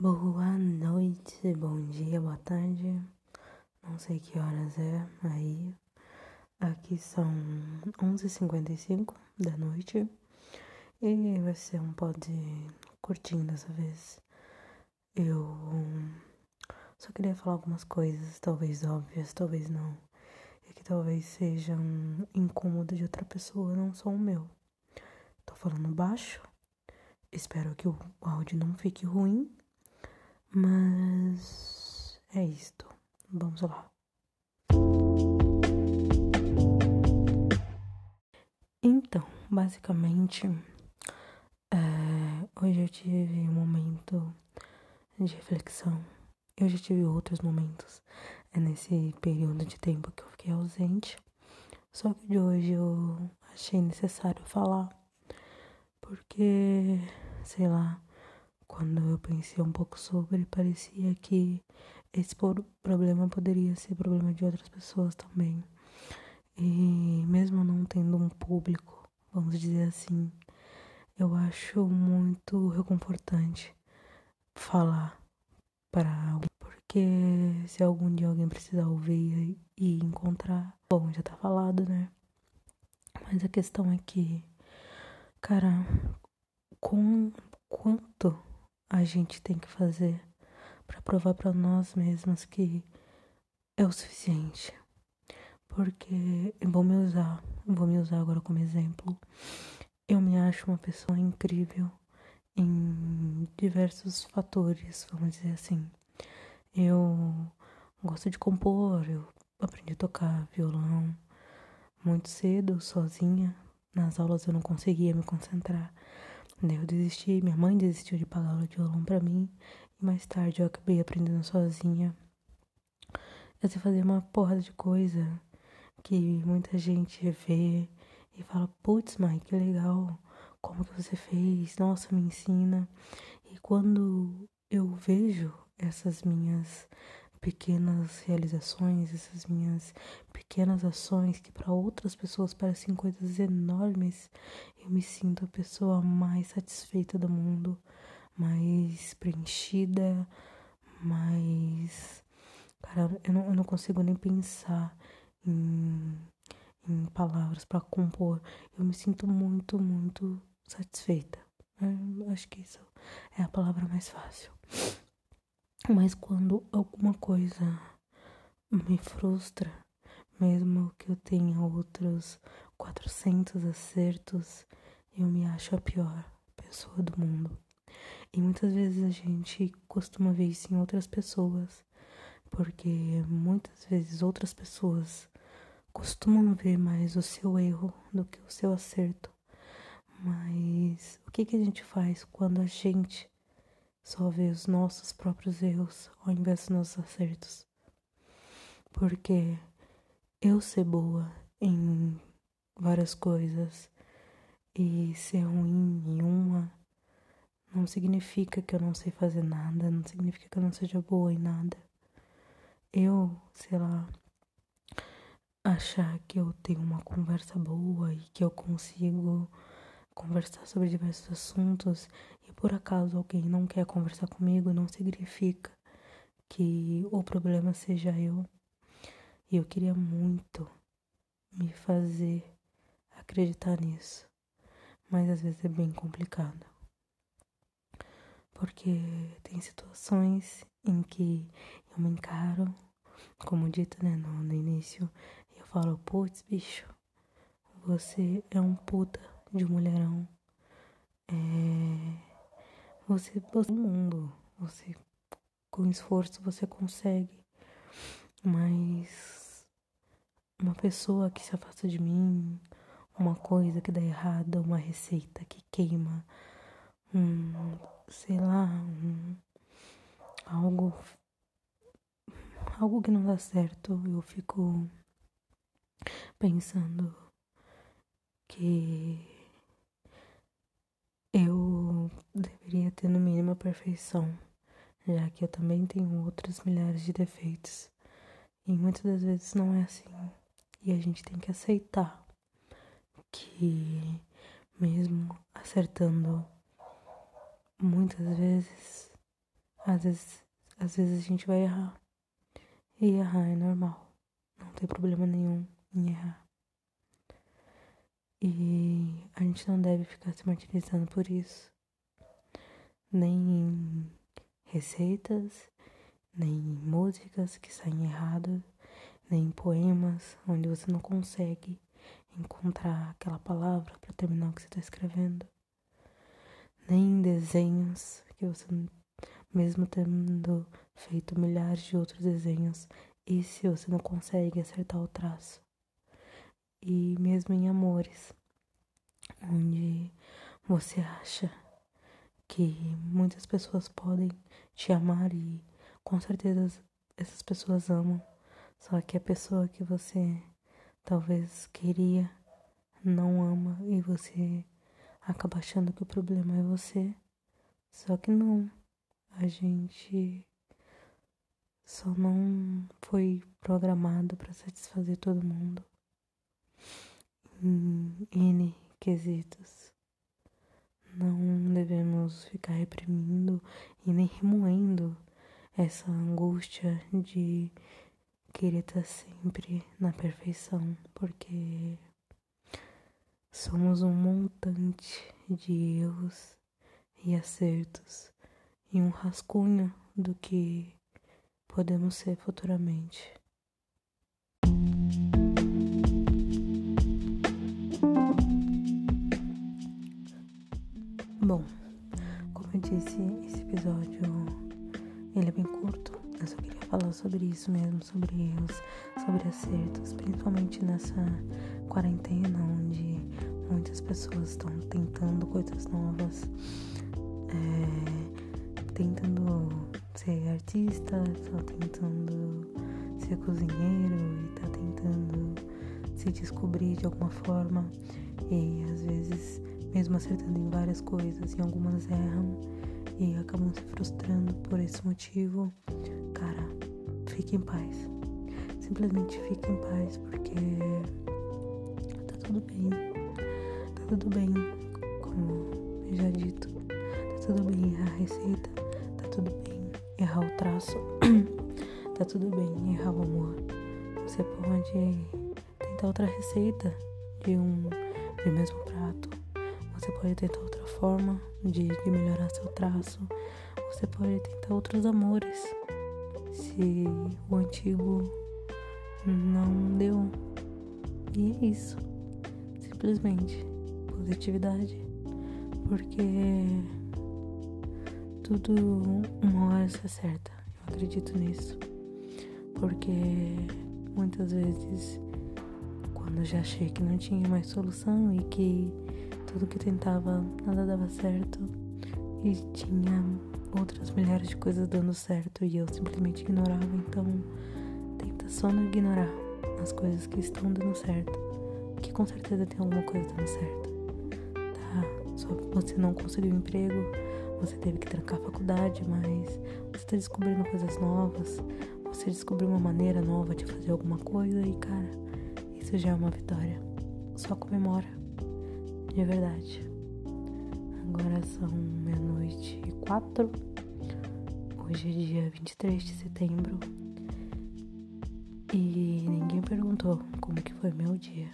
Boa noite, bom dia, boa tarde. Não sei que horas é aí. Aqui são 11h55 da noite. E vai ser um pod curtinho dessa vez. Eu só queria falar algumas coisas, talvez óbvias, talvez não. E que talvez sejam incômodo de outra pessoa, não só o meu. Tô falando baixo. Espero que o áudio não fique ruim mas é isto. Vamos lá. Então, basicamente, é, hoje eu tive um momento de reflexão. Eu já tive outros momentos é nesse período de tempo que eu fiquei ausente. Só que de hoje eu achei necessário falar. Porque, sei lá, quando eu pensei um pouco sobre, parecia que esse problema poderia ser problema de outras pessoas também. E mesmo não tendo um público, vamos dizer assim, eu acho muito reconfortante falar para alguém. Porque se algum dia alguém precisar ouvir e encontrar, bom, já tá falado, né? Mas a questão é que, cara, com quanto a gente tem que fazer para provar para nós mesmos que é o suficiente. Porque eu vou me usar, vou me usar agora como exemplo. Eu me acho uma pessoa incrível em diversos fatores, vamos dizer assim. Eu gosto de compor, eu aprendi a tocar violão muito cedo, sozinha. Nas aulas eu não conseguia me concentrar. Eu desisti, minha mãe desistiu de pagar aula de violão para mim. E mais tarde eu acabei aprendendo sozinha. Eu sei fazer uma porrada de coisa que muita gente vê e fala, putz, mãe, que legal, como que você fez? Nossa, me ensina. E quando eu vejo essas minhas pequenas realizações, essas minhas pequenas ações que para outras pessoas parecem coisas enormes, eu me sinto a pessoa mais satisfeita do mundo, mais preenchida, mais. Cara, eu não, eu não consigo nem pensar em, em palavras para compor. Eu me sinto muito, muito satisfeita. Eu acho que isso é a palavra mais fácil. Mas quando alguma coisa me frustra, mesmo que eu tenha outros 400 acertos, eu me acho a pior pessoa do mundo. E muitas vezes a gente costuma ver isso em outras pessoas, porque muitas vezes outras pessoas costumam ver mais o seu erro do que o seu acerto. Mas o que, que a gente faz quando a gente só ver os nossos próprios erros ao invés dos nossos acertos. Porque eu ser boa em várias coisas e ser ruim em uma não significa que eu não sei fazer nada, não significa que eu não seja boa em nada. Eu, sei lá, achar que eu tenho uma conversa boa e que eu consigo conversar sobre diversos assuntos e por acaso alguém não quer conversar comigo, não significa que o problema seja eu. E eu queria muito me fazer acreditar nisso, mas às vezes é bem complicado. Porque tem situações em que eu me encaro, como dito né, no, no início, e eu falo, putz, bicho, você é um puta de um mulherão. É, você, você, o mundo, você, com esforço, você consegue. Mas uma pessoa que se afasta de mim, uma coisa que dá errado, uma receita que queima, um, sei lá, um, algo, algo que não dá certo, eu fico pensando que eu deveria ter no mínimo a perfeição, já que eu também tenho outros milhares de defeitos. E muitas das vezes não é assim. E a gente tem que aceitar que, mesmo acertando muitas vezes, às vezes, às vezes a gente vai errar. E errar é normal. Não tem problema nenhum em errar. E a gente não deve ficar se martirizando por isso. Nem em receitas, nem em músicas que saem erradas, nem em poemas onde você não consegue encontrar aquela palavra para terminar o que você está escrevendo, nem em desenhos que você, mesmo tendo feito milhares de outros desenhos, e se você não consegue acertar o traço, e mesmo em amores, onde você acha que muitas pessoas podem te amar e com certeza essas pessoas amam, só que a pessoa que você talvez queria não ama e você acaba achando que o problema é você. Só que não. A gente só não foi programado para satisfazer todo mundo. Em N quesitos. Não devemos ficar reprimindo e nem remoendo essa angústia de querer estar sempre na perfeição, porque somos um montante de erros e acertos e um rascunho do que podemos ser futuramente. Bom, como eu disse, esse episódio ele é bem curto. Eu só queria falar sobre isso mesmo, sobre erros, sobre acertos, principalmente nessa quarentena onde muitas pessoas estão tentando coisas novas, é, tentando ser artista, estão tentando ser cozinheiro e tá tentando se descobrir de alguma forma e às vezes mesmo acertando em várias coisas, em algumas erram e acabam se frustrando por esse motivo, cara, fique em paz. Simplesmente fique em paz, porque tá tudo bem. Tá tudo bem, como eu já dito. Tá tudo bem errar a receita, tá tudo bem errar o traço, tá tudo bem errar o amor. Você pode tentar outra receita de um do mesmo prato você pode tentar outra forma de, de melhorar seu traço. Você pode tentar outros amores. Se o antigo não deu. E é isso. Simplesmente positividade. Porque tudo uma hora se acerta. Eu acredito nisso. Porque muitas vezes quando já achei que não tinha mais solução e que tudo que tentava, nada dava certo. E tinha outras milhares de coisas dando certo e eu simplesmente ignorava. Então, tenta só não ignorar as coisas que estão dando certo. Que com certeza tem alguma coisa dando certo. Tá? Só você não conseguiu emprego, você teve que trancar a faculdade, mas você tá descobrindo coisas novas. Você descobriu uma maneira nova de fazer alguma coisa e, cara, isso já é uma vitória. Só comemora de verdade. Agora são meia-noite e quatro. Hoje é dia 23 de setembro. E ninguém perguntou como que foi meu dia.